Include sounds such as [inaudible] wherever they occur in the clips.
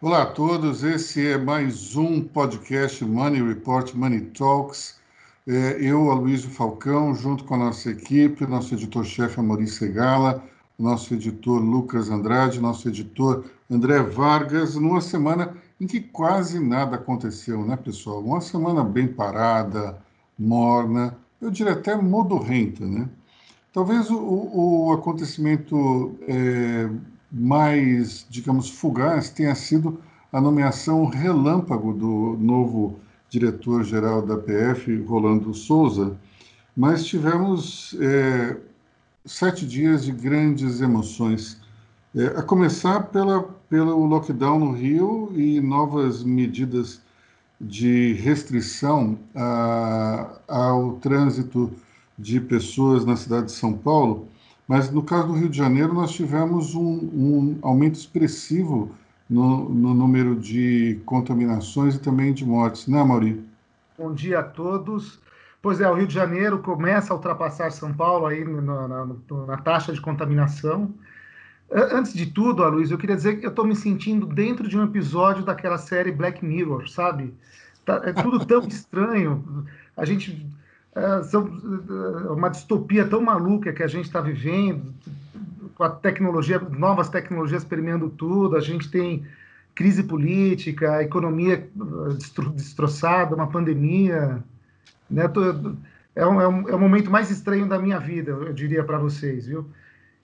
Olá a todos, esse é mais um podcast Money Report Money Talks. É, eu, Aloysio Falcão, junto com a nossa equipe, nosso editor-chefe Maurício Segala, nosso editor Lucas Andrade, nosso editor André Vargas, numa semana em que quase nada aconteceu, né, pessoal? Uma semana bem parada, morna, eu diria até modorrenta, né? Talvez o, o acontecimento é, mais, digamos, fugaz tenha sido a nomeação relâmpago do novo diretor-geral da PF, Rolando Souza, mas tivemos é, sete dias de grandes emoções, é, a começar pela, pelo lockdown no Rio e novas medidas de restrição a, ao trânsito de pessoas na cidade de São Paulo, mas no caso do Rio de Janeiro, nós tivemos um, um aumento expressivo no, no, número de contaminações e também de mortes, né, Mauri? Bom dia a todos. Pois é, o Rio de Janeiro começa a ultrapassar São Paulo aí na, na, na taxa de contaminação. Antes de tudo, Luiz, eu queria dizer que eu estou me sentindo dentro de um episódio daquela série Black Mirror, sabe? Tá, é tudo tão [laughs] estranho. A gente é, são é, uma distopia tão maluca que a gente está vivendo, com a tecnologia, novas tecnologias permeando tudo, a gente tem crise política, a economia uh, destroçada, uma pandemia, né? É um, é, um, é o momento mais estranho da minha vida, eu diria para vocês, viu?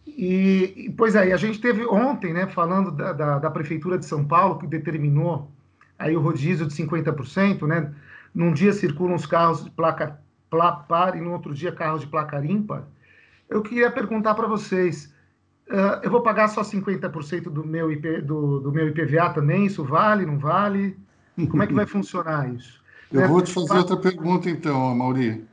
E, pois aí, a gente teve ontem, né, falando da, da, da, Prefeitura de São Paulo, que determinou aí o rodízio de 50%, né? Num dia circulam os carros de placa par e no outro dia carros de placa ímpar, eu queria perguntar para vocês, uh, eu vou pagar só 50% do meu, IP, do, do, meu IPVA também? Isso vale, não vale? Como é que vai [laughs] funcionar isso? Eu vou te fazer outra pergunta então, Mauri.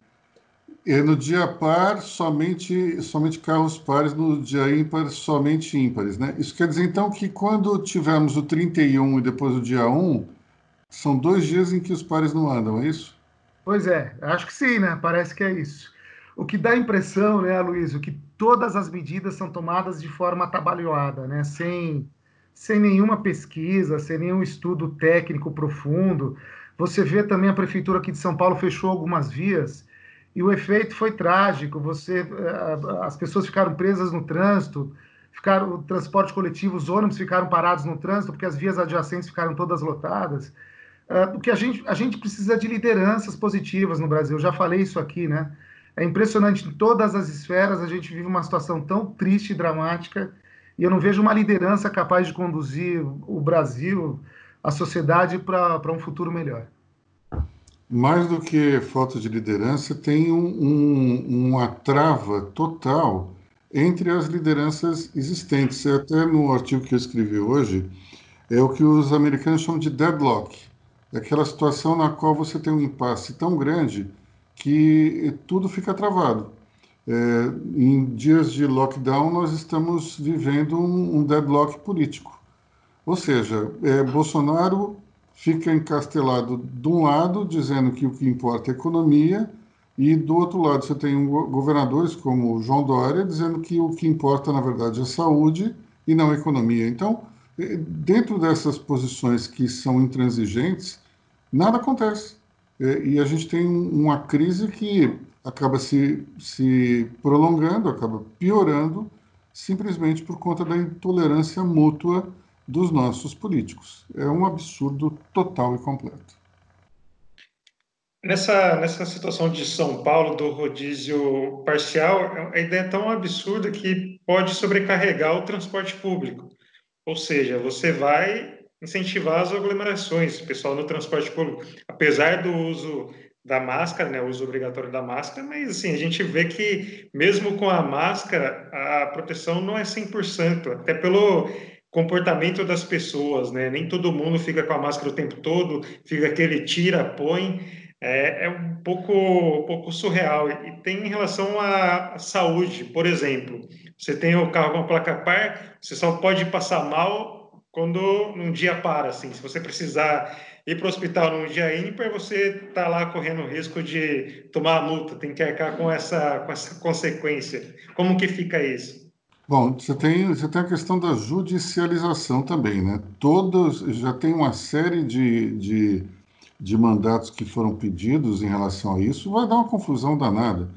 É no dia par, somente, somente carros pares, no dia ímpar, somente ímpares, né? Isso quer dizer, então, que quando tivermos o 31 e depois o dia 1, são dois dias em que os pares não andam, é isso? Pois é, acho que sim, né? Parece que é isso. O que dá a impressão, né, Luiz, que todas as medidas são tomadas de forma atabalhoada, né? Sem, sem nenhuma pesquisa, sem nenhum estudo técnico profundo. Você vê também a prefeitura aqui de São Paulo fechou algumas vias e o efeito foi trágico. Você, eh, as pessoas ficaram presas no trânsito, ficaram o transporte coletivo, os ônibus ficaram parados no trânsito porque as vias adjacentes ficaram todas lotadas. É, porque a gente, a gente precisa de lideranças positivas no Brasil. Eu já falei isso aqui, né? É impressionante, em todas as esferas a gente vive uma situação tão triste e dramática e eu não vejo uma liderança capaz de conduzir o Brasil, a sociedade, para um futuro melhor. Mais do que falta de liderança, tem um, um, uma trava total entre as lideranças existentes. Até no artigo que eu escrevi hoje, é o que os americanos chamam de deadlock é aquela situação na qual você tem um impasse tão grande que tudo fica travado. É, em dias de lockdown, nós estamos vivendo um, um deadlock político. Ou seja, é, Bolsonaro fica encastelado de um lado, dizendo que o que importa é economia, e do outro lado você tem governadores como João Dória dizendo que o que importa, na verdade, é saúde e não economia. Então, dentro dessas posições que são intransigentes, nada acontece. É, e a gente tem uma crise que acaba se, se prolongando, acaba piorando, simplesmente por conta da intolerância mútua dos nossos políticos. É um absurdo total e completo. Nessa, nessa situação de São Paulo, do rodízio parcial, a ideia é tão absurda que pode sobrecarregar o transporte público. Ou seja, você vai incentivar as aglomerações, pessoal no transporte público, apesar do uso da máscara, né, o uso obrigatório da máscara, mas assim, a gente vê que mesmo com a máscara, a proteção não é 100%, até pelo comportamento das pessoas, né? Nem todo mundo fica com a máscara o tempo todo, fica aquele tira, põe, é, é um pouco, um pouco surreal. E tem em relação à saúde, por exemplo, você tem o carro com a placa par, você só pode passar mal quando um dia para, assim, se você precisar ir para o hospital num dia ímpar, você está lá correndo o risco de tomar a multa, tem que arcar com essa, com essa consequência. Como que fica isso? Bom, você tem, você tem a questão da judicialização também, né? Todos, já tem uma série de, de, de mandatos que foram pedidos em relação a isso, vai dar uma confusão danada,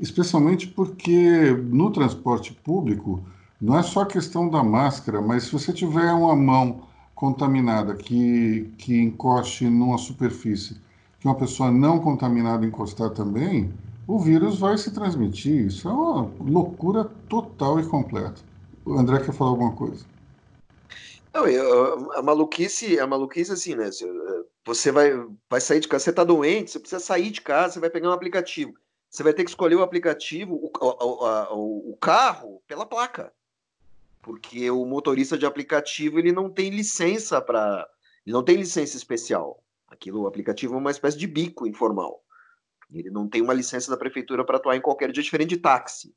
especialmente porque no transporte público não é só a questão da máscara, mas se você tiver uma mão contaminada que, que encoste numa superfície que uma pessoa não contaminada encostar também, o vírus vai se transmitir. Isso é uma loucura total e completa. O André quer falar alguma coisa? Não, eu, a maluquice, a maluquice assim, né? Você vai, vai sair de casa, você está doente, você precisa sair de casa, você vai pegar um aplicativo. Você vai ter que escolher o aplicativo, o, o, o carro, pela placa. Porque o motorista de aplicativo ele não tem licença para. Ele não tem licença especial. Aquilo, o aplicativo é uma espécie de bico informal. Ele não tem uma licença da prefeitura para atuar em qualquer dia diferente de táxi.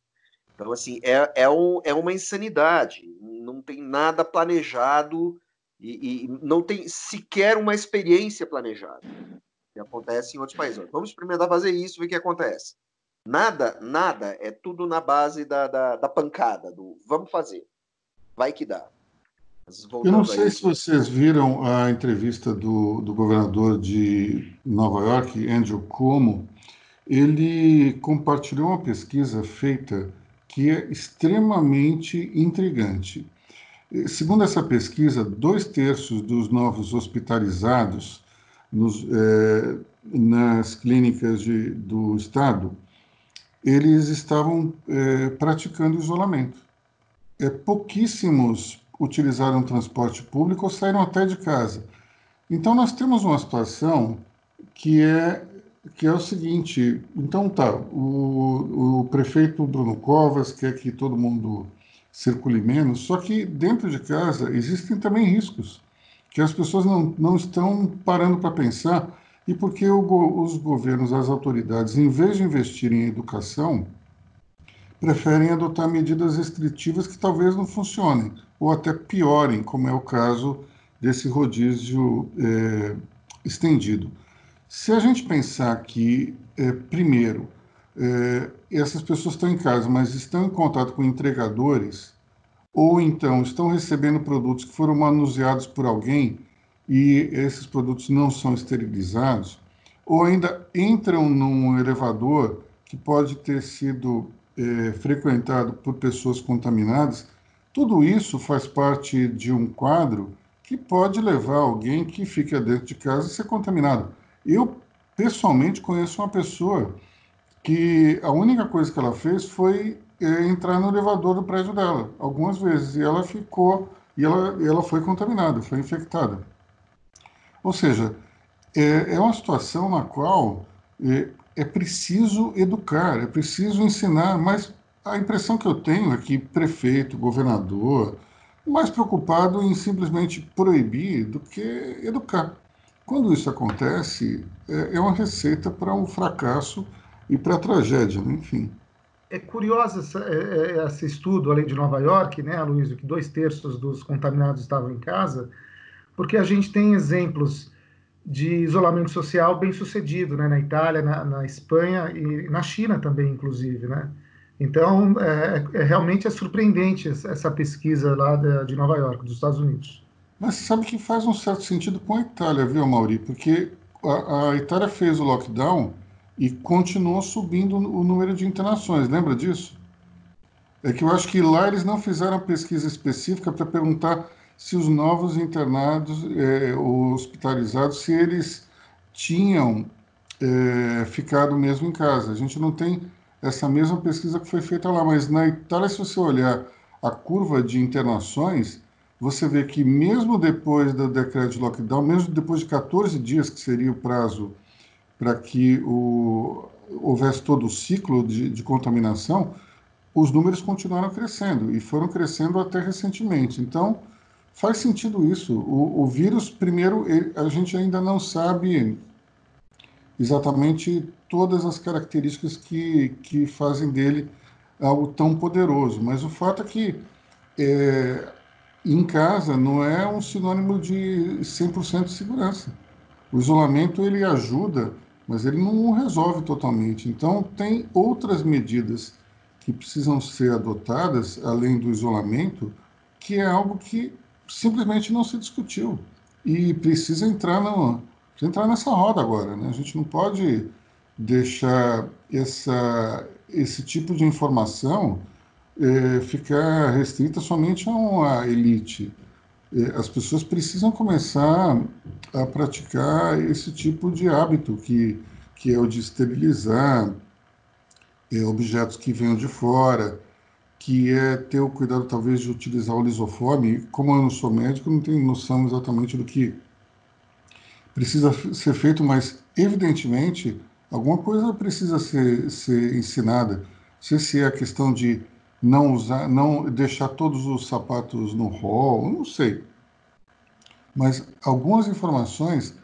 Então, assim, é, é, um, é uma insanidade. Não tem nada planejado e, e, não tem sequer uma experiência planejada. Que acontece em outros países. Vamos experimentar fazer isso, ver o que acontece. Nada, nada, é tudo na base da, da, da pancada, do vamos fazer. Vai que dá. Eu não sei se vocês viram a entrevista do, do governador de Nova York, Andrew Cuomo, ele compartilhou uma pesquisa feita que é extremamente intrigante. Segundo essa pesquisa, dois terços dos novos hospitalizados nos, é, nas clínicas de, do Estado, eles estavam é, praticando isolamento. É, pouquíssimos utilizaram transporte público ou saíram até de casa. Então, nós temos uma situação que é que é o seguinte, então tá, o, o prefeito Bruno Covas quer que todo mundo circule menos, só que dentro de casa existem também riscos que as pessoas não, não estão parando para pensar e porque o, os governos, as autoridades, em vez de investirem em educação, preferem adotar medidas restritivas que talvez não funcionem ou até piorem, como é o caso desse rodízio é, estendido. Se a gente pensar que, é, primeiro, é, essas pessoas estão em casa, mas estão em contato com entregadores, ou então estão recebendo produtos que foram manuseados por alguém e esses produtos não são esterilizados, ou ainda entram num elevador que pode ter sido é, frequentado por pessoas contaminadas, tudo isso faz parte de um quadro que pode levar alguém que fica dentro de casa a ser contaminado. Eu, pessoalmente, conheço uma pessoa que a única coisa que ela fez foi entrar no elevador do prédio dela, algumas vezes, e ela ficou, e ela, ela foi contaminada, foi infectada. Ou seja, é, é uma situação na qual é, é preciso educar, é preciso ensinar, mas a impressão que eu tenho é que prefeito, governador, mais preocupado em simplesmente proibir do que educar. Quando isso acontece, é, é uma receita para um fracasso e para a tragédia, né? enfim. É curioso é, é, esse estudo, além de Nova York, né, Luiz, que dois terços dos contaminados estavam em casa, porque a gente tem exemplos de isolamento social bem sucedido, né, na Itália, na, na Espanha e na China também, inclusive, né? Então, é, é, realmente é surpreendente essa pesquisa lá de Nova York, dos Estados Unidos. Mas sabe que faz um certo sentido com a Itália, viu, Mauri? Porque a, a Itália fez o lockdown e continuou subindo o número de internações, lembra disso? É que eu acho que lá eles não fizeram pesquisa específica para perguntar se os novos internados é, hospitalizados, se eles tinham é, ficado mesmo em casa. A gente não tem essa mesma pesquisa que foi feita lá, mas na Itália, se você olhar a curva de internações, você vê que mesmo depois do decreto de lockdown, mesmo depois de 14 dias, que seria o prazo para que o, houvesse todo o ciclo de, de, contaminação, os números continuaram crescendo e foram crescendo até recentemente. Então, faz sentido isso. O, o vírus, primeiro, ele, a gente ainda não sabe exatamente todas as características que, que fazem dele algo tão poderoso, mas o fato é que é, em casa não é um sinônimo de 100% de segurança. O isolamento ele ajuda, mas ele não resolve totalmente. Então tem outras medidas que precisam ser adotadas, além do isolamento, que é algo que simplesmente não se discutiu e precisa entrar, no, precisa entrar nessa roda agora. Né? A gente não pode deixar essa, esse tipo de informação é, ficar restrita somente a uma elite. É, as pessoas precisam começar a praticar esse tipo de hábito, que, que é o de esterilizar é, objetos que venham de fora, que é ter o cuidado, talvez, de utilizar o lisoforme. Como eu não sou médico, não tenho noção exatamente do que precisa ser feito, mas, evidentemente, alguma coisa precisa ser, ser ensinada. Não sei se é a questão de não usar, não deixar todos os sapatos no hall, não sei. Mas algumas informações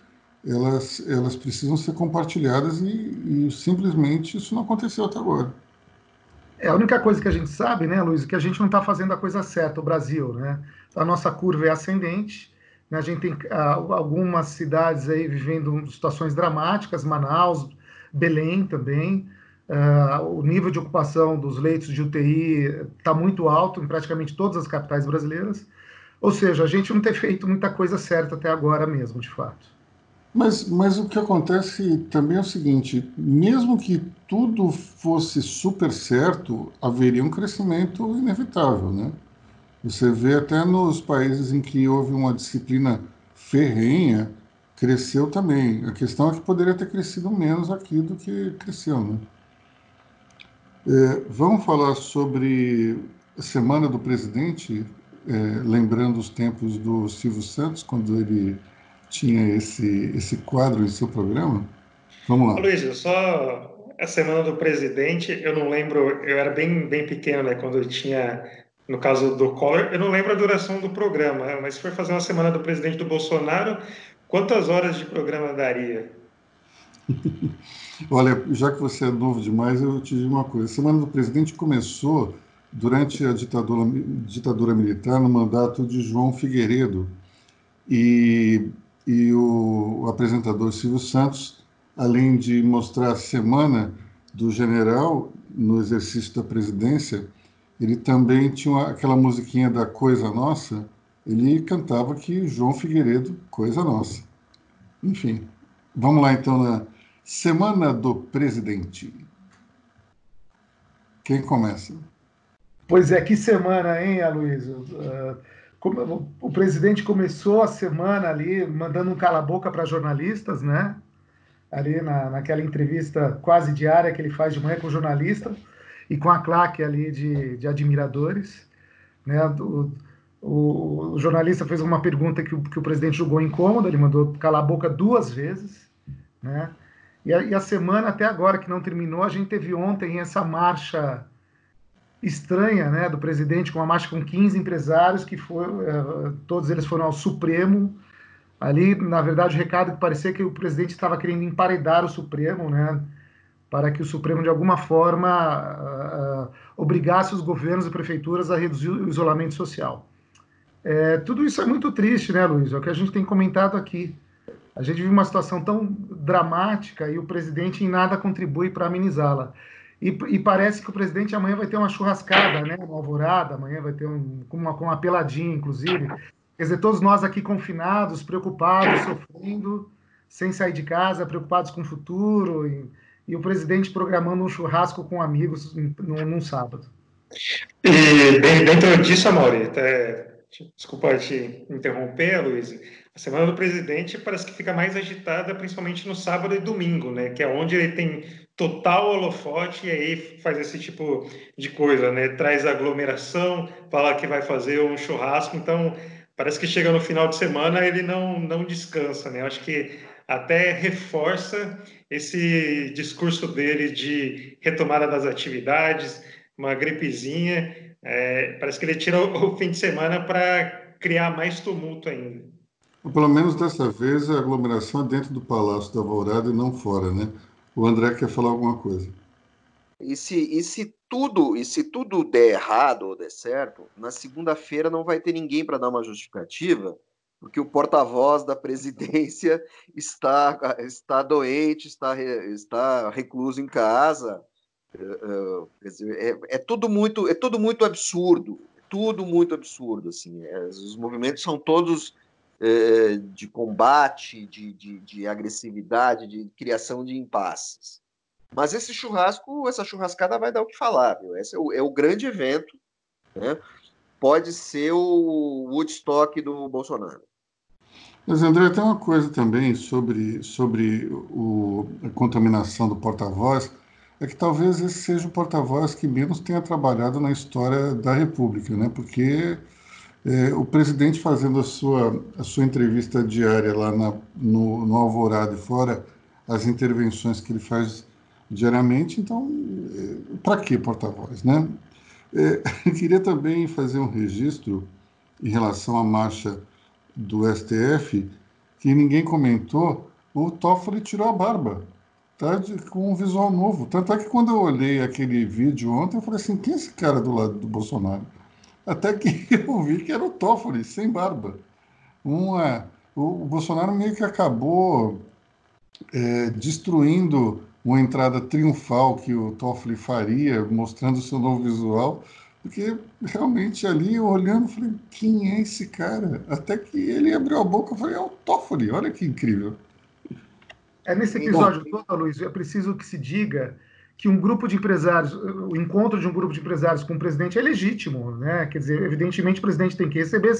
elas, elas precisam ser compartilhadas e, e simplesmente isso não aconteceu até agora. É a única coisa que a gente sabe, né, Luiz, é que a gente não está fazendo a coisa certa, o Brasil, né? A nossa curva é ascendente, né? a gente tem algumas cidades aí vivendo situações dramáticas, Manaus, Belém também, Uh, o nível de ocupação dos leitos de UTI está muito alto em praticamente todas as capitais brasileiras. Ou seja, a gente não tem feito muita coisa certa até agora mesmo, de fato. Mas, mas o que acontece também é o seguinte: mesmo que tudo fosse super certo, haveria um crescimento inevitável, né? Você vê até nos países em que houve uma disciplina ferrenha, cresceu também. A questão é que poderia ter crescido menos aqui do que cresceu, né? É, vamos falar sobre a Semana do Presidente, é, lembrando os tempos do Silvio Santos, quando ele tinha esse, esse quadro em seu programa? Vamos lá. Luiz, só a Semana do Presidente, eu não lembro, eu era bem, bem pequeno, né, quando eu tinha, no caso do Collor, eu não lembro a duração do programa, mas se for fazer uma Semana do Presidente do Bolsonaro, quantas horas de programa daria? [laughs] Olha, já que você é novo demais, eu te digo uma coisa. A Semana do Presidente começou durante a ditadura, ditadura militar, no mandato de João Figueiredo. E, e o, apresentador Silvio Santos, além de mostrar a semana do general no exercício da presidência, ele também tinha uma, aquela musiquinha da Coisa Nossa, ele cantava que João Figueiredo, Coisa Nossa. Enfim, vamos lá então na Semana do Presidente. Quem começa? Pois é, que semana, hein, Aloysio? Uh, o presidente começou a semana ali mandando um cala-boca para jornalistas, né? Ali na, naquela entrevista quase diária que ele faz de manhã com jornalistas e com a claque ali de, de admiradores. Né? O, o, o, jornalista fez uma pergunta que o, que o presidente julgou incômoda, ele mandou calar a boca duas vezes, né? E a, e a, semana até agora que não terminou, a gente teve ontem essa marcha estranha, né, do presidente com uma marcha com 15 empresários que foi, uh, todos eles foram ao Supremo. Ali, na verdade, o recado que parecia que o presidente estava querendo emparedar o Supremo, né, para que o Supremo de alguma forma uh, obrigasse os governos e prefeituras a reduzir o isolamento social. É, tudo isso é muito triste, né, Luiz? É o que a gente tem comentado aqui. A gente vive uma situação tão dramática e o presidente em nada contribui para amenizá-la. E, e, parece que o presidente amanhã vai ter uma churrascada, né? Uma alvorada, amanhã vai ter um, uma, uma peladinha, inclusive. Quer dizer, todos nós aqui confinados, preocupados, sofrendo, sem sair de casa, preocupados com o futuro, e, e o presidente programando um churrasco com amigos num, num sábado. E dentro disso, Amaury, até, desculpa te interromper, Luiz, a semana do presidente parece que fica mais agitada, principalmente no sábado e domingo, né? Que é onde ele tem total holofote e aí faz esse tipo de coisa, né? Traz aglomeração, fala que vai fazer um churrasco, então parece que chega no final de semana ele não não descansa, né? Acho que até reforça esse discurso dele de retomada das atividades, uma gripezinha. É, parece que ele tira o fim de semana para criar mais tumulto ainda. Pelo menos dessa vez a aglomeração é dentro do Palácio da Alvorada e não fora, né? O André quer falar alguma coisa. E se, e se tudo e se tudo der errado ou der certo, na segunda-feira não vai ter ninguém para dar uma justificativa, porque o porta-voz da presidência [laughs] está está doente, está está recluso em casa. Uh, é, é, tudo muito é tudo muito absurdo tudo muito absurdo assim é, os movimentos são todos é, de combate de, de, de, agressividade de criação de impasses mas esse churrasco essa churrascada vai dar o que falar viu? esse é o, é o grande evento né? pode ser o Woodstock do Bolsonaro mas, André, tem uma coisa também sobre, sobre o, a contaminação do porta-voz, é que talvez esse seja o porta-voz que menos tenha trabalhado na história da República, né? porque é, o presidente fazendo a sua, a sua entrevista diária lá na, no, no Alvorada e fora as intervenções que ele faz diariamente, então, é, para que porta-voz, né? É, [laughs] queria também fazer um registro em relação à marcha do STF, que ninguém comentou, o Toffoli tirou a barba, tá? De, com um visual novo. Tanto é que quando eu olhei aquele vídeo ontem, eu falei assim, quem é esse cara do lado do Bolsonaro? Até que [laughs] eu vi que era o Toffoli, sem barba. Uma, o, o Bolsonaro meio que acabou é, destruindo uma entrada triunfal que o Toffoli faria, mostrando o seu novo visual, porque realmente ali, olhando, falei, quem é esse cara? Até que ele abriu a boca, eu falei, é o Toffoli, olha que incrível. É nesse episódio Bom, todo, Luiz, é preciso que se diga que um grupo de empresários, o encontro de um grupo de empresários com o presidente é legítimo, né? Quer dizer, evidentemente o presidente tem que receber,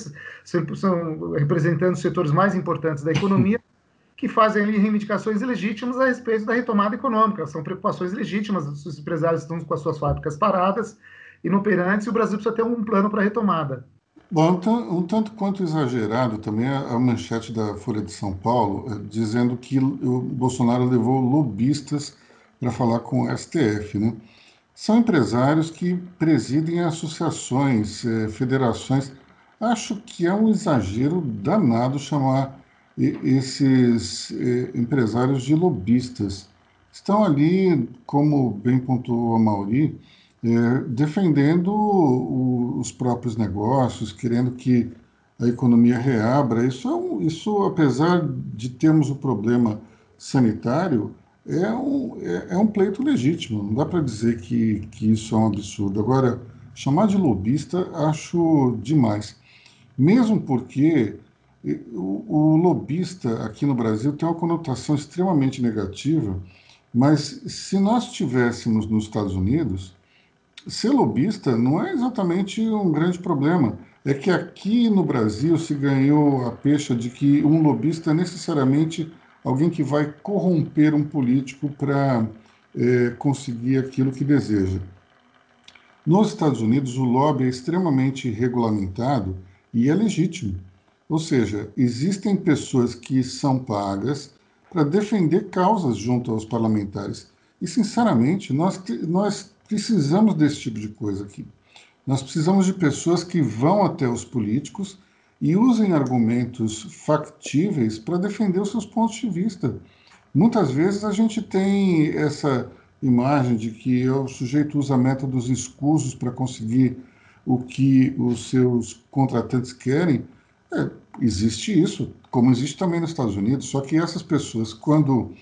são representando os setores mais importantes da economia, [laughs] que fazem ali reivindicações legítimas a respeito da retomada econômica. São preocupações legítimas, os empresários estão com as suas fábricas paradas, inoperantes e o Brasil precisa ter um plano para retomada. Bom, um tanto quanto exagerado também a manchete da Folha de São Paulo, eh, dizendo que o Bolsonaro levou lobistas para falar com o STF. Né? São empresários que presidem associações, eh, federações. Acho que é um exagero danado chamar esses eh, empresários de lobistas. Estão ali, como bem pontuou a Mauri, é, defendendo o, os próprios negócios, querendo que a economia reabra. Isso, é um, isso apesar de termos o problema sanitário, é um, é, é um pleito legítimo. Não dá para dizer que, que isso é um absurdo. Agora, chamar de lobista acho demais. Mesmo porque o, o lobista aqui no Brasil tem uma conotação extremamente negativa, mas se nós tivéssemos nos Estados Unidos, ser lobista não é exatamente um grande problema. É que aqui no Brasil se ganhou a pecha de que um lobista é necessariamente alguém que vai corromper um político para é, conseguir aquilo que deseja. Nos Estados Unidos, o lobby é extremamente regulamentado e é legítimo. Ou seja, existem pessoas que são pagas para defender causas junto aos parlamentares. E, sinceramente, nós, nós precisamos desse tipo de coisa aqui. Nós precisamos de pessoas que vão até os políticos e usem argumentos factíveis para defender os seus pontos de vista. Muitas vezes a gente tem essa imagem de que o sujeito usa métodos escusos para conseguir o que os seus contratantes querem. É, existe isso, como existe também nos Estados Unidos, só que essas pessoas, quando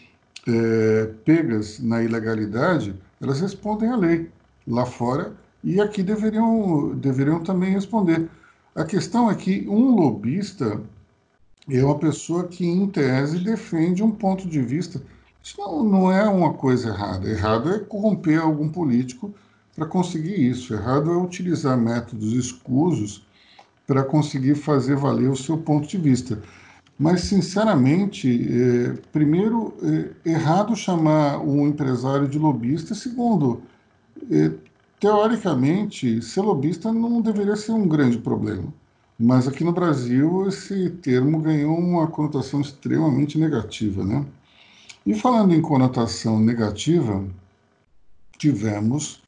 é, pegas na ilegalidade, elas respondem à lei lá fora e aqui deveriam, deveriam também responder. A questão é que um lobista é uma pessoa que, em tese, defende um ponto de vista. Isso não, não é uma coisa errada. Errado é corromper algum político para conseguir isso. Errado é utilizar métodos escusos para conseguir fazer valer o seu ponto de vista. Mas, sinceramente, é, primeiro, é errado chamar um empresário de lobista. Segundo, é, teoricamente, ser lobista não deveria ser um grande problema. Mas aqui no Brasil, esse termo ganhou uma conotação extremamente negativa. Né? E falando em conotação negativa, tivemos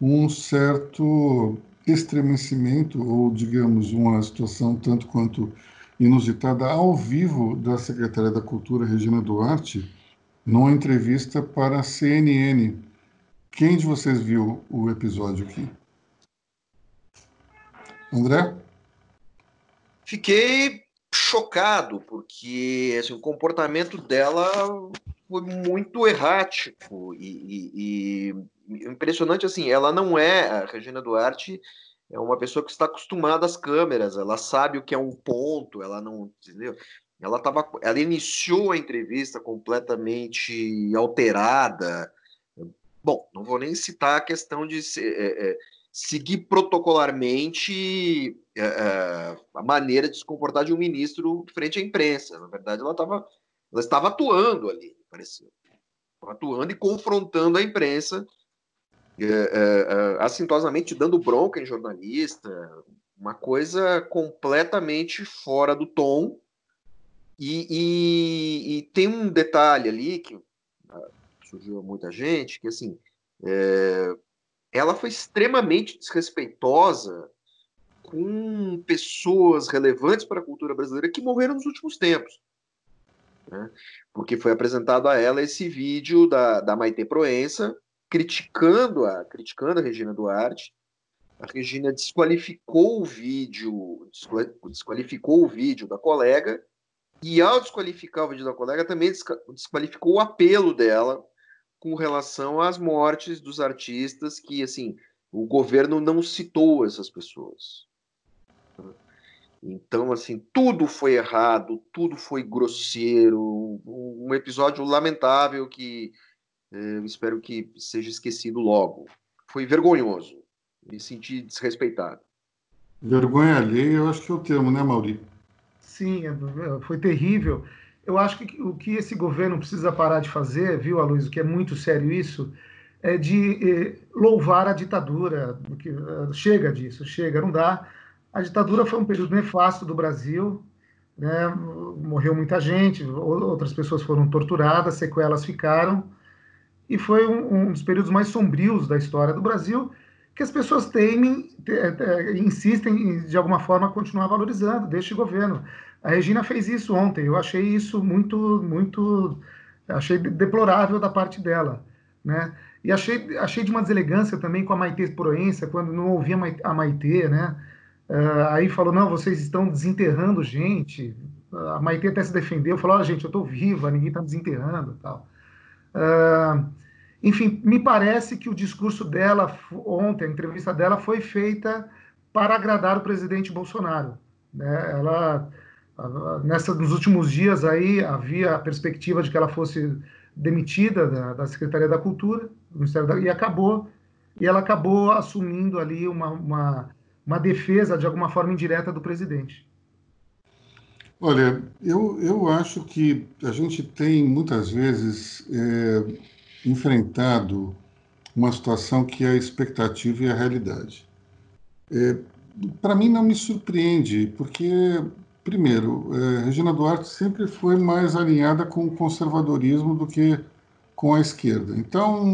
um certo estremecimento, ou digamos, uma situação tanto quanto inusitada ao vivo da secretária da Cultura, Regina Duarte, numa entrevista para a CNN. Quem de vocês viu o episódio aqui? André? Fiquei chocado, porque assim, o comportamento dela foi muito errático e, e, impressionante assim, ela não é, a Regina Duarte é uma pessoa que está acostumada às câmeras, ela sabe o que é um ponto, ela não, entendeu? Ela tava, ela iniciou a entrevista completamente alterada. Bom, não vou nem citar a questão de ser, é, é, seguir protocolarmente é, é, a maneira de se comportar de um ministro frente à imprensa. Na verdade, ela, tava, ela estava atuando ali, pareceu. Atuando e confrontando a imprensa, é, é, assintosamente dando bronca em jornalista, uma coisa completamente fora do tom. E, e, e tem um detalhe ali que surgiu muita gente, que assim, é, ela foi extremamente desrespeitosa com pessoas relevantes para a cultura brasileira que morreram nos últimos tempos. Né? Porque foi apresentado a ela esse vídeo da, da Maite Proença criticando a, criticando a Regina Duarte. A Regina desqualificou o vídeo, desqualificou o vídeo da colega, e ao desqualificar o vídeo da colega, também desqualificou o apelo dela com relação às mortes dos artistas que, assim, o governo não citou essas pessoas. Então, assim, tudo foi errado, tudo foi grosseiro, um episódio lamentável que eh, espero que seja esquecido logo. Foi vergonhoso, me senti desrespeitado. Vergonha alheia, eu acho que é o termo, né, Mauri? Sim, é, foi terrível. Eu acho que o que esse governo precisa parar de fazer, viu, Aloysio, que é muito sério isso, é de eh, louvar a ditadura. Uh, chega disso, chega, não dá. A ditadura foi um período nefasto do Brasil, né? morreu muita gente, outras pessoas foram torturadas, sequelas ficaram, e foi um, um dos períodos mais sombrios da história do Brasil, que as pessoas temem, insistem em, de alguma forma, continuar valorizando deste governo. A Regina fez isso ontem. Eu achei isso muito, muito, achei deplorável da parte dela, né? E achei, achei de uma deselegância também com a Maite Proença, quando não ouvia a Maite, né? Uh, aí falou, não, vocês estão desenterrando gente. A Maite até se defendeu, falou, oh, gente, eu estou viva, ninguém está desenterrando tal. Uh, enfim, me parece que o discurso dela ontem, a entrevista dela, foi feita para agradar o presidente Bolsonaro. Né? Ela Nessa, nos últimos dias aí havia a perspectiva de que ela fosse demitida da, da Secretaria da Cultura, do Ministério da, e acabou e ela acabou assumindo ali uma, uma, uma defesa de alguma forma indireta do presidente. Olha, eu, eu acho que a gente tem muitas vezes é, enfrentado uma situação que é a expectativa e a realidade. É, Para mim não me surpreende, porque Primeiro, é, Regina Duarte sempre foi mais alinhada com o conservadorismo do que com a esquerda. Então,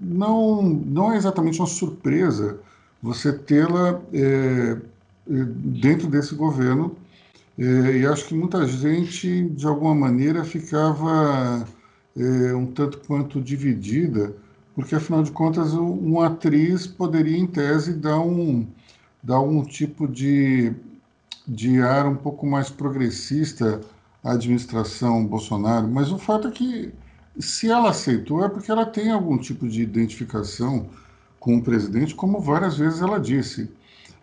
não, não é exatamente uma surpresa você tê-la é, é dentro desse governo. E acho que muita gente, de alguma maneira, ficava um tanto quanto dividida, porque, afinal de contas, uma atriz poderia, em tese, dar um, dar um tipo de de ar um pouco mais progressista à administração Bolsonaro, mas o fato é que se ela aceitou é porque ela tem algum tipo de identificação com o presidente, como várias vezes ela disse.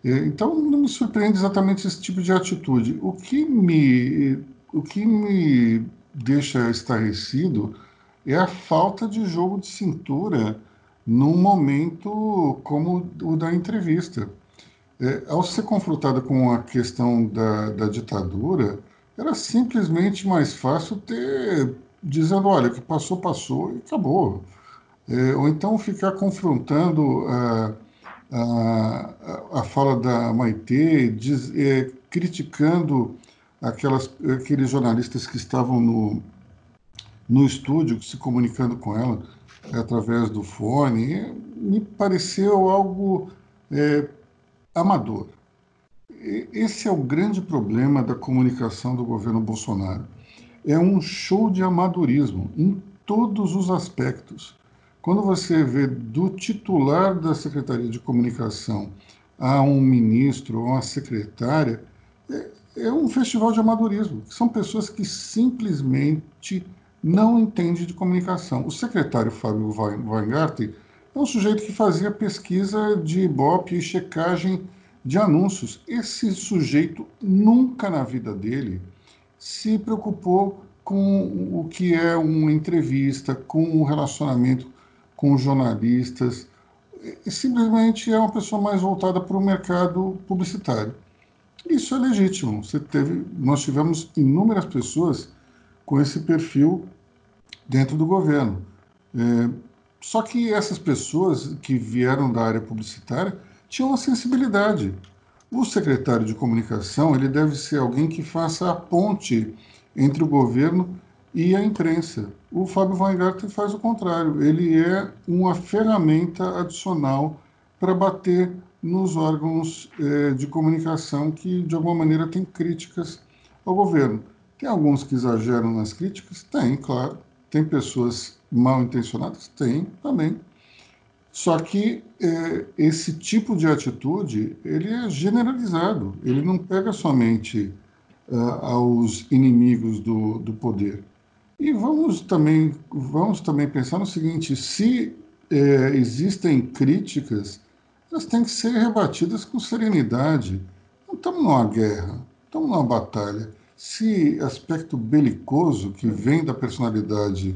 Então não me surpreende exatamente esse tipo de atitude. O que me, o que me deixa estarrecido é a falta de jogo de cintura num momento como o da entrevista. É, ao ser confrontada com a questão da, da ditadura, era simplesmente mais fácil ter dizendo, olha, que passou, passou e acabou. É, ou então ficar confrontando a, a, a fala da Maitê, diz, é, criticando aquelas, aqueles jornalistas que estavam no, no estúdio, se comunicando com ela através do fone, me pareceu algo é, amador. Esse é o grande problema da comunicação do governo Bolsonaro. É um show de amadorismo em todos os aspectos. Quando você vê do titular da Secretaria de Comunicação a um ministro ou uma secretária, é, é um festival de amadorismo. São pessoas que simplesmente não entendem de comunicação. O secretário Fábio Weingarten um sujeito que fazia pesquisa de Ibope e checagem de anúncios. Esse sujeito nunca na vida dele se preocupou com o que é uma entrevista, com o um relacionamento com jornalistas. Simplesmente é uma pessoa mais voltada para o mercado publicitário. Isso é legítimo. Teve, nós tivemos inúmeras pessoas com esse perfil dentro do governo. É, só que essas pessoas que vieram da área publicitária tinham uma sensibilidade. O secretário de comunicação ele deve ser alguém que faça a ponte entre o governo e a imprensa. O Fábio Weingarten faz o contrário. Ele é uma ferramenta adicional para bater nos órgãos eh, de comunicação que, de alguma maneira, têm críticas ao governo. Tem alguns que exageram nas críticas? Tem, claro. Tem pessoas mal intencionadas? Tem também. Só que é, esse tipo de atitude ele é generalizado. Ele não pega somente uh, aos inimigos do, do poder. E vamos também vamos também pensar no seguinte: se é, existem críticas, elas têm que ser rebatidas com serenidade. Não estamos numa guerra, estamos numa batalha. Se aspecto belicoso que vem da personalidade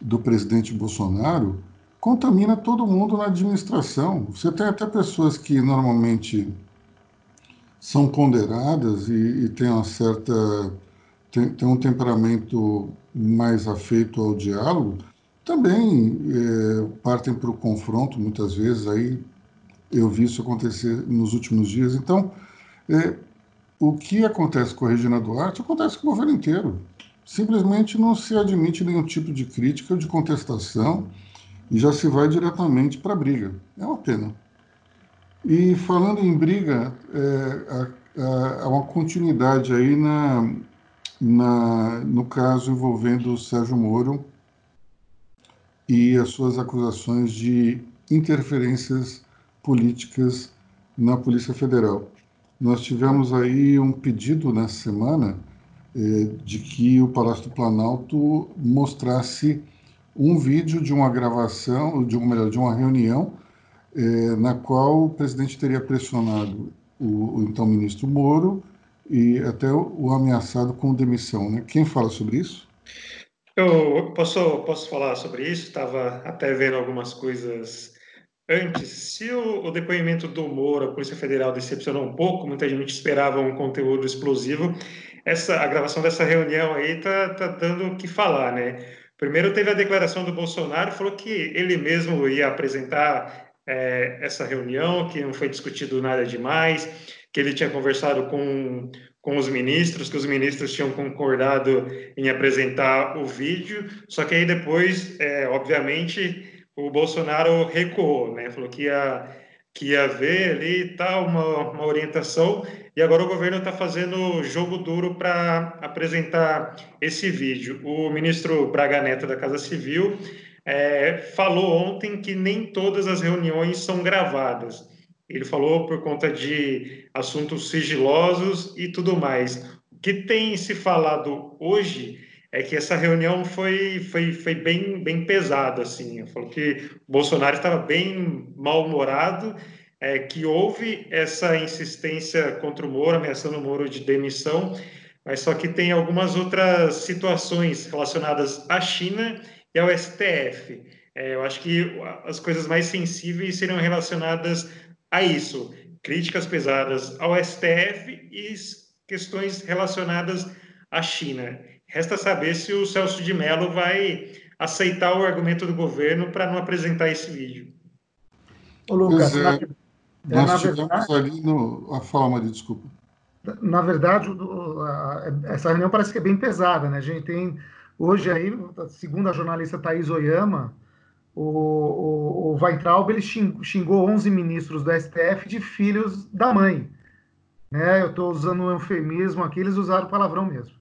do presidente Bolsonaro contamina todo mundo na administração. Você tem até pessoas que normalmente são ponderadas e, e têm uma certa tem, tem, um temperamento mais afeito ao diálogo, também é, partem para o confronto muitas vezes. Aí eu vi isso acontecer nos últimos dias. Então, é, o que acontece com a Regina Duarte acontece com o governo inteiro. Simplesmente não se admite nenhum tipo de crítica ou de contestação e já se vai diretamente para a briga. É uma pena. E falando em briga, é, há, há uma continuidade aí na, na, no caso envolvendo o Sérgio Moro e as suas acusações de interferências políticas na Polícia Federal. Nós tivemos aí um pedido nessa semana é, de que o Palácio do Planalto mostrasse um vídeo de uma gravação, de melhor, de uma reunião, é, na qual o presidente teria pressionado o, o, então ministro Moro e até o, o ameaçado com demissão. Né? Quem fala sobre isso? Eu posso, posso falar sobre isso? Estava até vendo algumas coisas antes. Se o, o, depoimento do Moro, a Polícia Federal, decepcionou um pouco, muita gente esperava um conteúdo explosivo, essa, a gravação dessa reunião aí tá, tá dando o que falar, né? Primeiro teve a declaração do Bolsonaro, falou que ele mesmo ia apresentar é, essa reunião, que não foi discutido nada demais, que ele tinha conversado com, com os ministros, que os ministros tinham concordado em apresentar o vídeo, só que aí depois, é, obviamente, o Bolsonaro recuou, né? Falou que ia, que ia ver ali tal, uma, uma orientação, e agora o governo está fazendo jogo duro para apresentar esse vídeo. O ministro Braga Neto da Casa Civil é, falou ontem que nem todas as reuniões são gravadas. Ele falou por conta de assuntos sigilosos e tudo mais. O que tem se falado hoje é que essa reunião foi, foi, foi bem, bem pesada, assim. Falou que o Bolsonaro estava bem mal-humorado é, que houve essa insistência contra o Moro, ameaçando o Moro de demissão, mas só que tem algumas outras situações relacionadas à China e ao STF. É, eu acho que as coisas mais sensíveis seriam relacionadas a isso, críticas pesadas ao STF e questões relacionadas à China. Resta saber se o Celso de Mello vai aceitar o argumento do governo para não apresentar esse vídeo. Ô, Lucas, é, é, Nós tivemos verdade, ali no, a forma de desculpa. Na verdade, essa reunião parece que é bem pesada, né? A gente tem hoje aí, segundo a jornalista Thais Oyama, o, o, o Weintraub ele xingou 11 ministros do STF de filhos da mãe. Né? Eu estou usando um eufemismo aqui, eles usaram palavrão mesmo.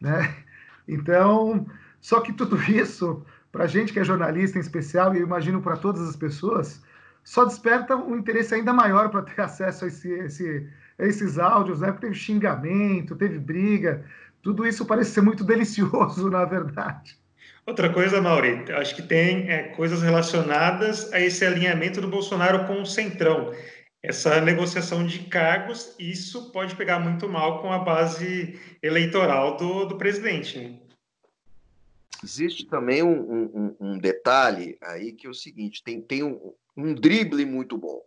Né? Então, só que tudo [laughs] isso, para a gente que é jornalista em especial, e eu imagino para todas as pessoas, só desperta um interesse ainda maior para ter [laughs] acesso a, esse, esse, a esses áudios, né? Porque teve xingamento, teve briga, tudo isso parece ser muito [laughs] delicioso, na verdade. Outra coisa, Mauri, acho que tem é, coisas relacionadas a esse alinhamento do Bolsonaro com o Centrão. Essa negociação de cargos, isso pode pegar muito mal com a base eleitoral do, do presidente. Né? Existe também um, um, um, detalhe aí que é o seguinte: tem, tem um, um drible muito bom.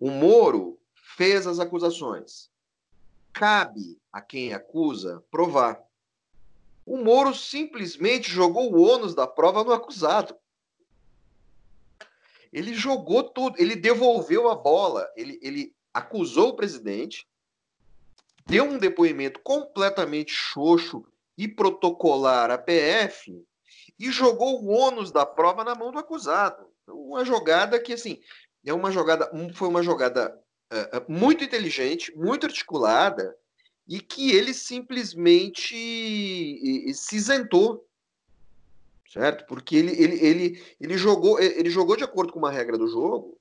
O Moro fez as acusações. Cabe a quem acusa provar. O Moro simplesmente jogou o ônus da prova no acusado. Ele jogou tudo, ele devolveu a bola, ele, ele acusou o presidente, deu um depoimento completamente xoxo e protocolar a PF e jogou o ônus da prova na mão do acusado. Uma jogada que, assim, é uma jogada, foi uma jogada uh, muito inteligente, muito articulada, e que ele simplesmente se isentou, certo? Porque ele, ele, ele, ele, jogou, ele jogou de acordo com uma regra do jogo,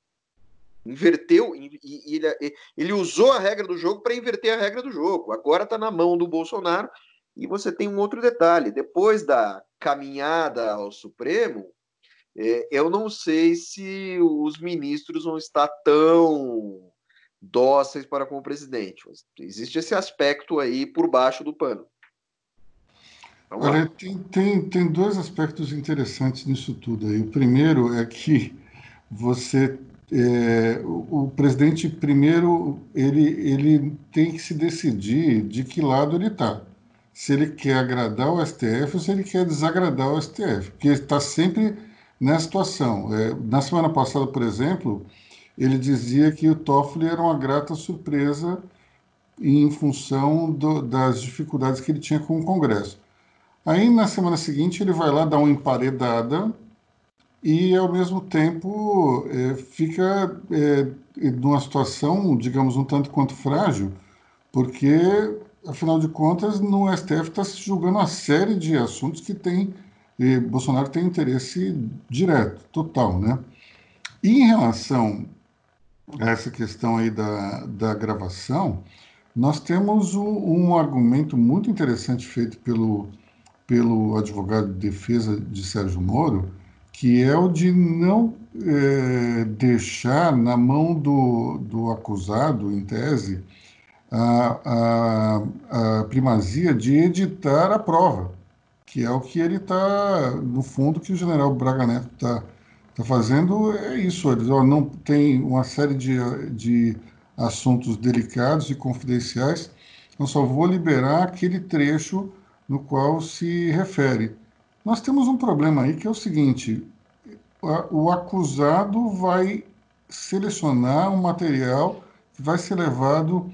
inverteu, e, e ele, ele usou a regra do jogo para inverter a regra do jogo. Agora está na mão do Bolsonaro. E você tem um outro detalhe: depois da caminhada ao Supremo, é, eu não sei se os ministros vão estar tão dóceis para com o presidente. Existe esse aspecto aí por baixo do pano. Olha, tem, tem, tem dois aspectos interessantes nisso tudo aí. O primeiro é que você é, o, o, presidente primeiro ele, ele tem que se decidir de que lado ele está. Se ele quer agradar o STF ou se ele quer desagradar o STF, porque está sempre nessa situação. É, na semana passada, por exemplo, ele dizia que o Toffoli era uma grata surpresa em função do, das dificuldades que ele tinha com o Congresso. Aí, na semana seguinte, ele vai lá dar uma emparedada e, ao mesmo tempo, é, fica é, numa situação, digamos, um tanto quanto frágil, porque, afinal de contas, no STF está se julgando uma série de assuntos que tem, Bolsonaro tem interesse direto, total, né? E em relação essa questão aí da, da gravação, nós temos um, um argumento muito interessante feito pelo, pelo advogado de defesa de Sérgio Moro, que é o de não é, deixar na mão do, do acusado, em tese, a, a, a primazia de editar a prova, que é o que ele está, no fundo, que o general Braga Neto está está fazendo é isso. Eles ó, não tem uma série de, de assuntos delicados e confidenciais. Eu só vou liberar aquele trecho no qual se refere. Nós temos um problema aí que é o seguinte: o acusado vai selecionar um material que vai ser levado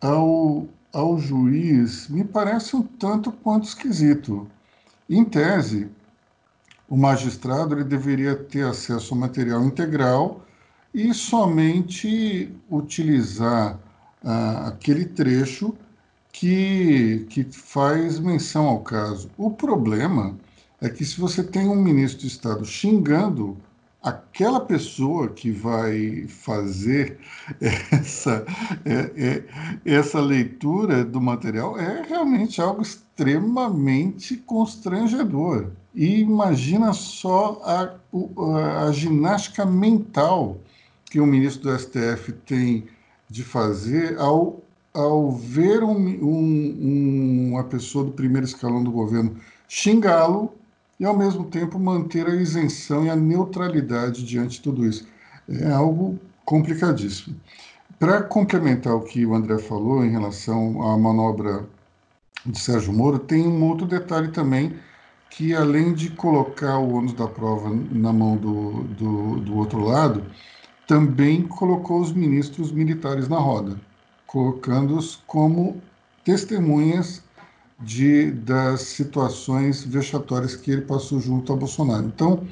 ao, ao juiz. Me parece um tanto quanto esquisito. Em tese, o magistrado ele deveria ter acesso ao material integral e somente utilizar ah, aquele trecho que, que faz menção ao caso. O problema é que se você tem um ministro de Estado xingando aquela pessoa que vai fazer [laughs] essa, é, é, essa leitura do material é realmente algo extremamente constrangedor. E imagina só a, a ginástica mental que o ministro do STF tem de fazer ao, ao ver um, um, uma pessoa do primeiro escalão do governo xingá-lo e, ao mesmo tempo, manter a isenção e a neutralidade diante de tudo isso. É algo complicadíssimo. Para complementar o que o André falou em relação à manobra de Sérgio Moro, tem um outro detalhe também que além de colocar o ônus da prova na mão do, do, do outro lado, também colocou os ministros militares na roda, colocando-os como testemunhas de, das situações vexatórias que ele passou junto a Bolsonaro. Então,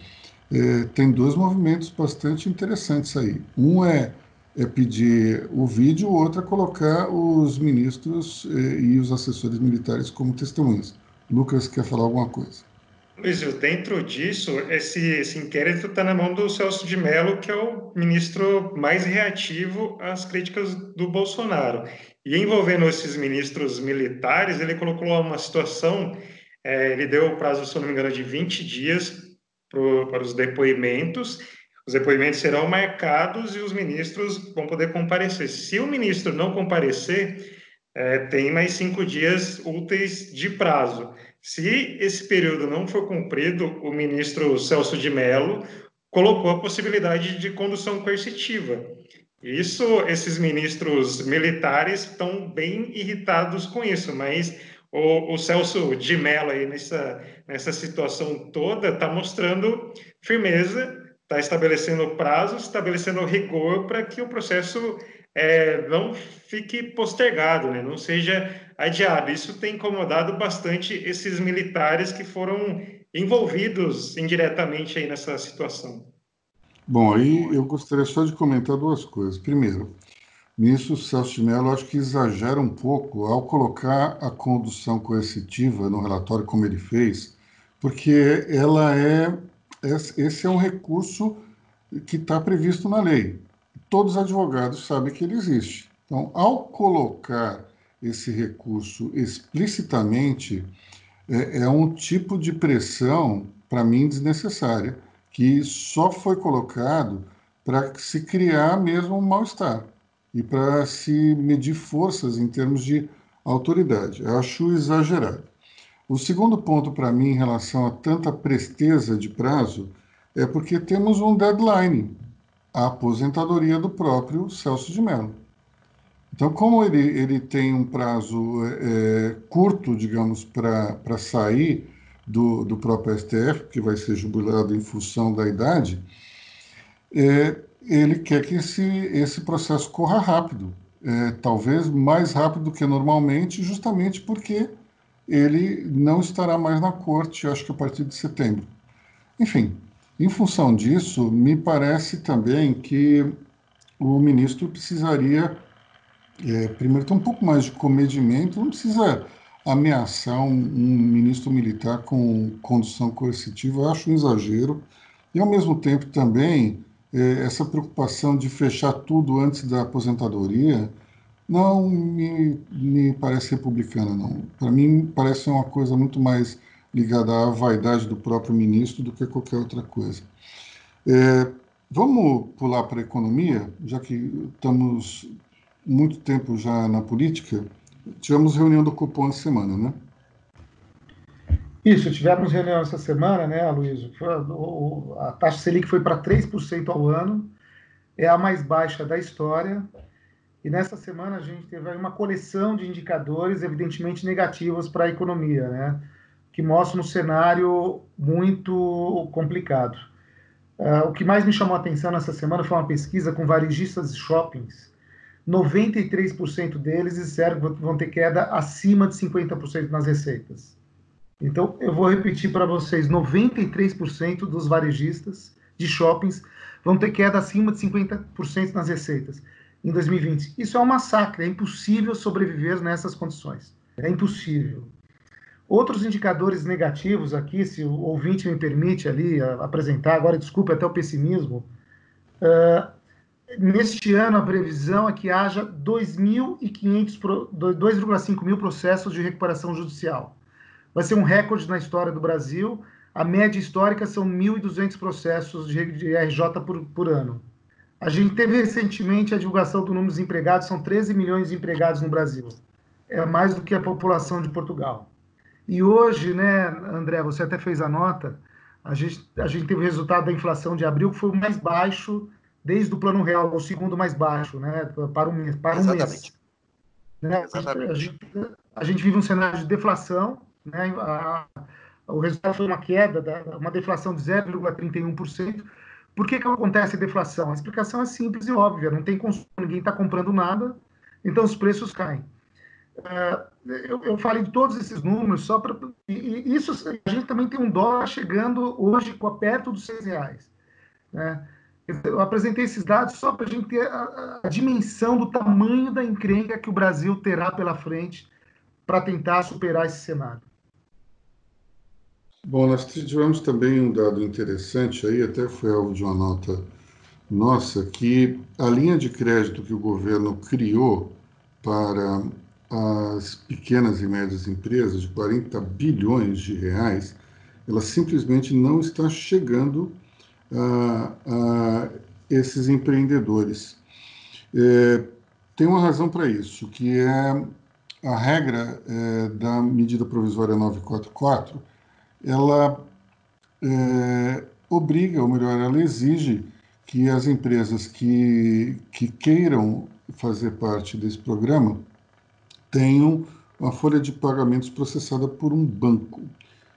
é, tem dois movimentos bastante interessantes aí. Um é, é pedir o vídeo, o outro é colocar os ministros é, e os assessores militares como testemunhas. Lucas quer falar alguma coisa? Luizio, dentro disso, esse, esse inquérito está na mão do Celso de Mello, que é o ministro mais reativo às críticas do Bolsonaro. E envolvendo esses ministros militares, ele colocou uma situação É, ele deu o prazo, se não me engano, de 20 dias pro, para os depoimentos. Os depoimentos serão marcados e os ministros vão poder comparecer. Se o ministro não comparecer, é, tem mais cinco dias úteis de prazo. Se esse período não for cumprido, o ministro Celso de Mello colocou a possibilidade de condução coercitiva. Isso, esses ministros militares estão bem irritados com isso, mas o, o Celso de Mello aí nessa, nessa situação toda está mostrando firmeza, está estabelecendo prazos, estabelecendo rigor para que o processo é, não fique postergado, né? não seja adiado. Isso tem incomodado bastante esses militares que foram envolvidos indiretamente aí nessa situação. Bom, aí eu gostaria só de comentar duas coisas. Primeiro, nisso o Celso de Mello acho que exagera um pouco ao colocar a condução coercitiva no relatório como ele fez, porque ela é esse é um recurso que está previsto na lei todos os advogados sabem que ele existe. Então, ao colocar esse recurso explicitamente, é, é um tipo de pressão, para mim, desnecessária, que só foi colocado para se criar mesmo um mal-estar e para se medir forças em termos de autoridade. Eu acho exagerado. O segundo ponto para mim em relação a tanta presteza de prazo é porque temos um deadline a aposentadoria do próprio Celso de Mello. Então, como ele, ele tem um prazo é, curto, digamos, para sair do, do próprio STF, que vai ser jubilado em função da idade, é, ele quer que esse, esse processo corra rápido, é, talvez mais rápido do que normalmente, justamente porque ele não estará mais na corte, acho que a partir de setembro. Enfim, em função disso, me parece também que o ministro precisaria, é, primeiro, ter um pouco mais de comedimento, não precisa ameaçar um, um, ministro militar com condução coercitiva, eu acho um exagero. E, ao mesmo tempo, também, é, essa preocupação de fechar tudo antes da aposentadoria não me, me parece republicana, não. Para mim, parece uma coisa muito mais ligada à vaidade do próprio ministro do que qualquer outra coisa. É, vamos pular para a economia, já que estamos muito tempo já na política. Tivemos reunião do Copom essa semana, né? Isso, tivemos reunião essa semana, né, Aloysio? A taxa Selic foi para 3% ao ano, é a mais baixa da história. E nessa semana a gente teve uma coleção de indicadores, evidentemente negativos para a economia, né? Que mostra um cenário muito complicado. Uh, o que mais me chamou a atenção nessa semana foi uma pesquisa com varejistas de shoppings. 93% deles disseram que vão ter queda acima de 50% nas receitas. Então, eu vou repetir para vocês: 93% dos varejistas de shoppings vão ter queda acima de 50% nas receitas em 2020. Isso é um massacre, é impossível sobreviver nessas condições. É impossível. Outros indicadores negativos aqui, se o ouvinte me permite ali apresentar, agora desculpe até o pessimismo, uh, neste ano a previsão é que haja 2,5 mil processos de recuperação judicial. Vai ser um recorde na história do Brasil. A média histórica são 1.200 processos de, RJ por, por ano. A gente teve recentemente a divulgação do número de empregados, são 13 milhões de empregados no Brasil. É mais do que a população de Portugal. E hoje, né, André, você até fez a nota, a gente, a gente teve o resultado da inflação de abril, que foi o mais baixo desde o Plano Real, o segundo mais baixo, né, para um mês. Para um Exatamente. mês. Né? Exatamente. A, gente, a gente vive um cenário de deflação, né, a, o resultado foi uma queda, uma deflação de 0,31%. Por que, que acontece a deflação? A explicação é simples e óbvia, não tem consumo, ninguém está comprando nada, então os preços caem. Uh, eu, eu falei de todos esses números só para. E, isso a gente também tem um dólar chegando hoje perto dos seis reais. Né? Eu apresentei esses dados só para a gente ter a, a, dimensão do tamanho da encrenca que o Brasil terá pela frente para tentar superar esse cenário. Bom, nós tivemos também um dado interessante aí, até foi alvo de uma nota nossa, que a linha de crédito que o governo criou para às pequenas e médias empresas de 40 bilhões de reais, ela simplesmente não está chegando a, a esses empreendedores. É, tem uma razão para isso, que é a regra é, da medida provisória 944, ela é, obriga, ou melhor, ela exige que as empresas que, que queiram fazer parte desse programa tenham uma folha de pagamentos processada por um banco.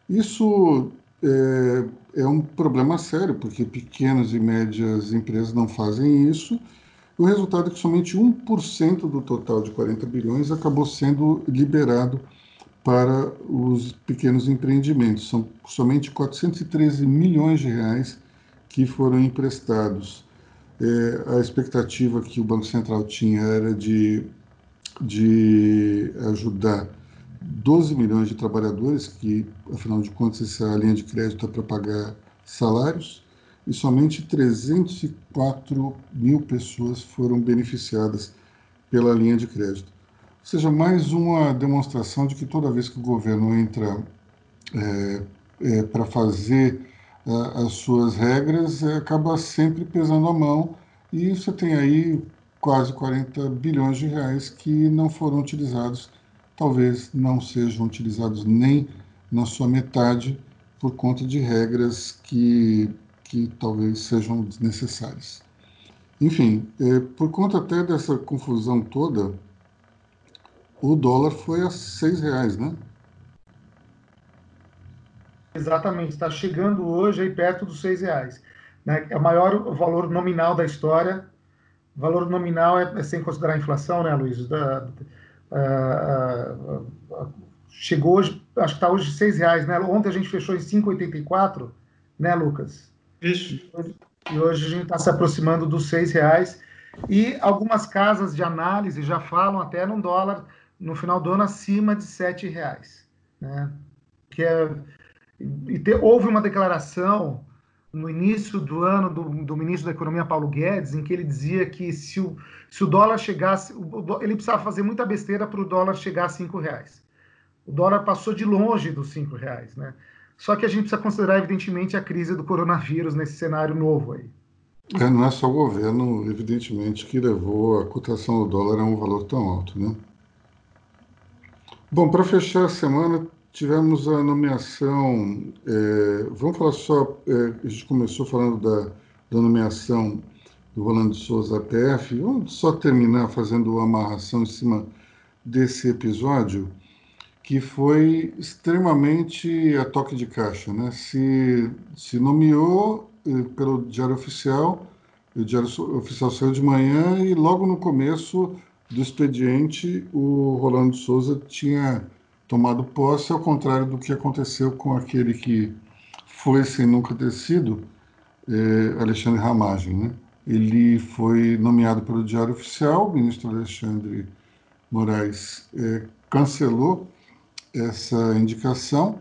Isso é, é um problema sério, porque pequenas e médias empresas não fazem isso. O resultado é que somente 1% do total de 40 bilhões acabou sendo liberado para os pequenos empreendimentos. São somente 413 milhões de reais que foram emprestados. É, a expectativa que o Banco Central tinha era de, de ajudar 12 milhões de trabalhadores, que, afinal de contas, essa linha de crédito é para pagar salários, e somente 304 mil pessoas foram beneficiadas pela linha de crédito. Ou seja, mais uma demonstração de que toda vez que o governo entra é, é, para fazer é, as suas regras, é, acaba sempre pesando a mão, e você tem aí quase 40 bilhões de reais que não foram utilizados talvez não sejam utilizados nem na sua metade por conta de regras que, que talvez sejam desnecessárias. Enfim, é, por conta até dessa confusão toda, o dólar foi a seis reais, né? Exatamente, está chegando hoje aí perto dos seis reais. Né? É o maior valor nominal da história. O valor nominal é, é sem considerar a inflação, né, Luiz? Da, Uh, uh, chegou hoje, acho que está hoje seis reais, né? Ontem a gente fechou em 5,84, né, Lucas? Isso. E hoje a gente está se aproximando dos seis reais. E algumas casas de análise já falam até num dólar no final do ano acima de sete reais, né? Que é e te, houve uma declaração no início do ano do, do, ministro da Economia, Paulo Guedes, em que ele dizia que se o, se o dólar chegasse, o, ele precisava fazer muita besteira para o dólar chegar a cinco reais. O dólar passou de longe dos cinco reais, né? Só que a gente precisa considerar, evidentemente, a crise do coronavírus nesse cenário novo aí. É, não é só o governo, evidentemente, que levou a cotação do dólar a um valor tão alto, né? Bom, para fechar a semana, tivemos a nomeação. É, vamos falar só. É, a gente começou falando da, da nomeação do Rolando Souza PF. Vamos só terminar fazendo uma amarração em cima desse episódio, que foi extremamente a toque de caixa. Né? Se, se nomeou é, pelo Diário Oficial, o Diário Oficial saiu de manhã e logo no começo do expediente o Rolando Souza tinha tomado posse, ao contrário do que aconteceu com aquele que foi sem nunca ter sido, é, Alexandre Ramagem. Né? Ele foi nomeado pelo Diário Oficial, o ministro Alexandre Moraes é, cancelou essa indicação.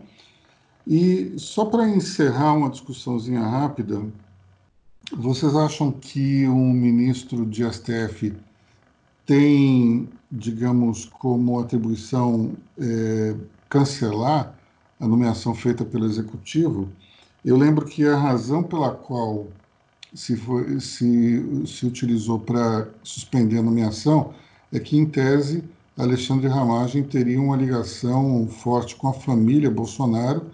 E só para encerrar uma discussãozinha rápida, vocês acham que um ministro de STF tem digamos, como atribuição é, cancelar a nomeação feita pelo executivo, eu lembro que a razão pela qual se, foi, se, se utilizou para suspender a nomeação é que, em tese, Alexandre Ramagem teria uma ligação forte com a família Bolsonaro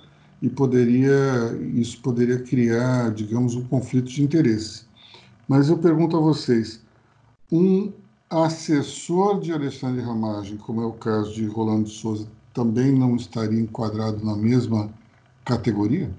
e poderia isso poderia criar, digamos, um conflito de interesse. Mas eu pergunto a vocês, um assessor de Alexandre Ramagem, como é o caso de Rolando Souza, também não estaria enquadrado na mesma categoria?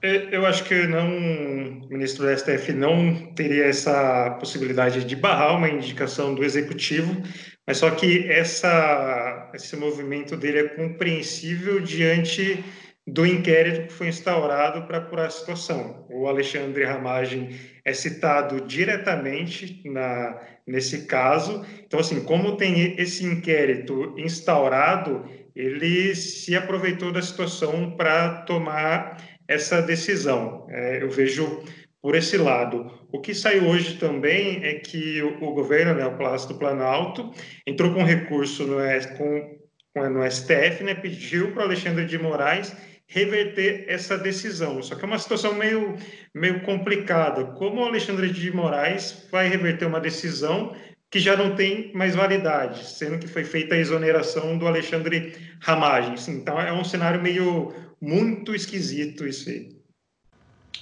É, eu acho que não, o ministro do STF não teria essa possibilidade de barrar uma indicação do executivo, mas só que essa, esse movimento dele é compreensível diante do inquérito que foi instaurado para apurar a situação. O Alexandre Ramagem é citado diretamente na, nesse caso. Então, assim, como tem esse inquérito instaurado, ele se aproveitou da situação para tomar essa decisão. É, eu vejo por esse lado. O que saiu hoje também é que o, o governo, né, o Palácio do Planalto, entrou com recurso no, com, no STF, né, pediu para Alexandre de Moraes reverter essa decisão. Só que é uma situação meio, meio complicada. Como o Alexandre de Moraes vai reverter uma decisão que já não tem mais validade, sendo que foi feita a exoneração do Alexandre Ramagem. Então é um cenário meio muito esquisito isso aí.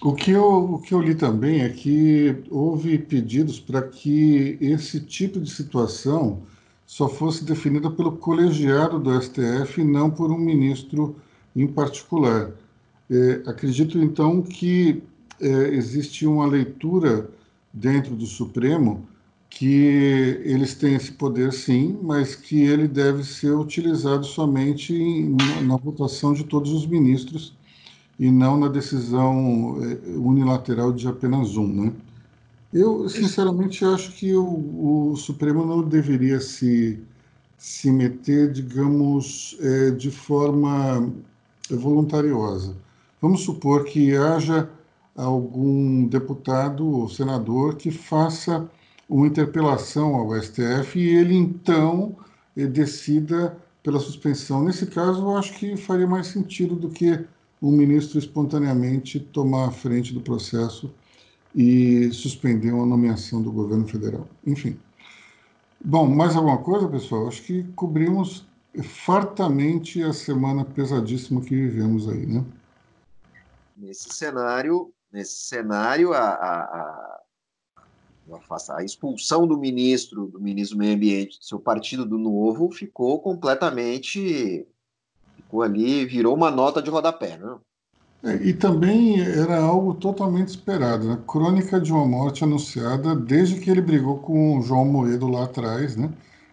O que, eu, o que eu li também é que houve pedidos para que esse tipo de situação só fosse definida pelo colegiado do STF e não por um ministro em particular. É, acredito então que é, existe uma leitura dentro do Supremo que eles têm esse poder sim, mas que ele deve ser utilizado somente em, na votação de todos os ministros e não na decisão é, unilateral de apenas um, né? Eu, sinceramente, acho que o, o Supremo não deveria se, se meter, digamos, é, de forma voluntariosa. Vamos supor que haja algum deputado ou senador que faça uma interpelação ao STF e ele então eh, decida pela suspensão. Nesse caso, eu acho que faria mais sentido do que um ministro espontaneamente tomar a frente do processo e suspender uma nomeação do governo federal. Enfim. Bom, mais alguma coisa, pessoal? Acho que cobrimos fartamente a semana pesadíssima que vivemos aí, né? Nesse cenário, nesse cenário, a, a, a, a expulsão do ministro, do ministro do Meio Ambiente, do seu partido do Novo, ficou completamente, ficou ali, virou uma nota de rodapé, né? É, e também era algo totalmente esperado, né? Crônica de uma morte anunciada desde que ele brigou com o João Moedo lá atrás, né?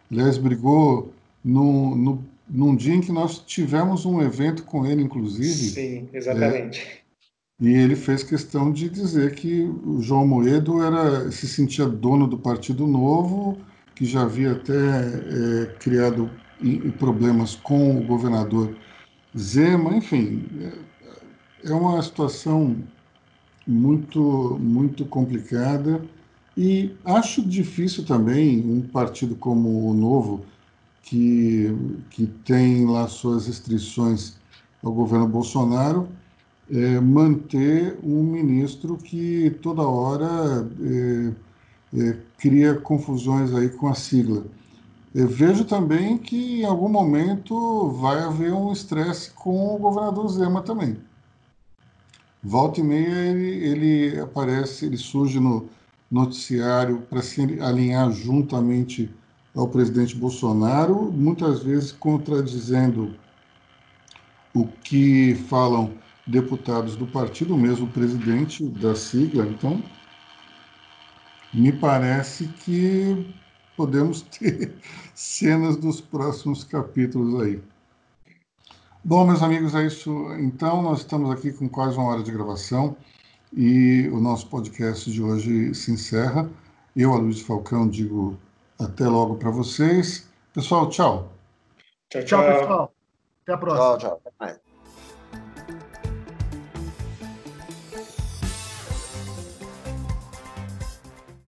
Aliás, brigou no, no, num dia em que nós tivemos um evento com ele, inclusive. Sim, exatamente. É, e ele fez questão de dizer que o João Moedo era, se sentia dono do Partido Novo, que já havia até é, criado problemas com o governador Zema, enfim, é, é uma situação muito, muito complicada e acho difícil também um partido como o Novo que, que tem lá suas restrições ao governo Bolsonaro, é, manter um ministro que toda hora é, é, cria confusões aí com a sigla. Eu vejo também que em algum momento vai haver um estresse com o governador Zema também. Volta e meia ele, ele aparece, ele surge no noticiário para se alinhar juntamente ao presidente Bolsonaro, muitas vezes contradizendo o que falam deputados do partido, mesmo presidente da sigla. Então, me parece que podemos [laughs] ter cenas dos próximos capítulos aí. Bom, meus amigos, é isso. Então, nós estamos aqui com quase uma hora de gravação e o nosso podcast de hoje se encerra. Eu, a Luiz Falcão, digo até logo para vocês. Pessoal, tchau. Tchau, tchau. Tchau, pessoal. Até a próxima. Tchau, tchau.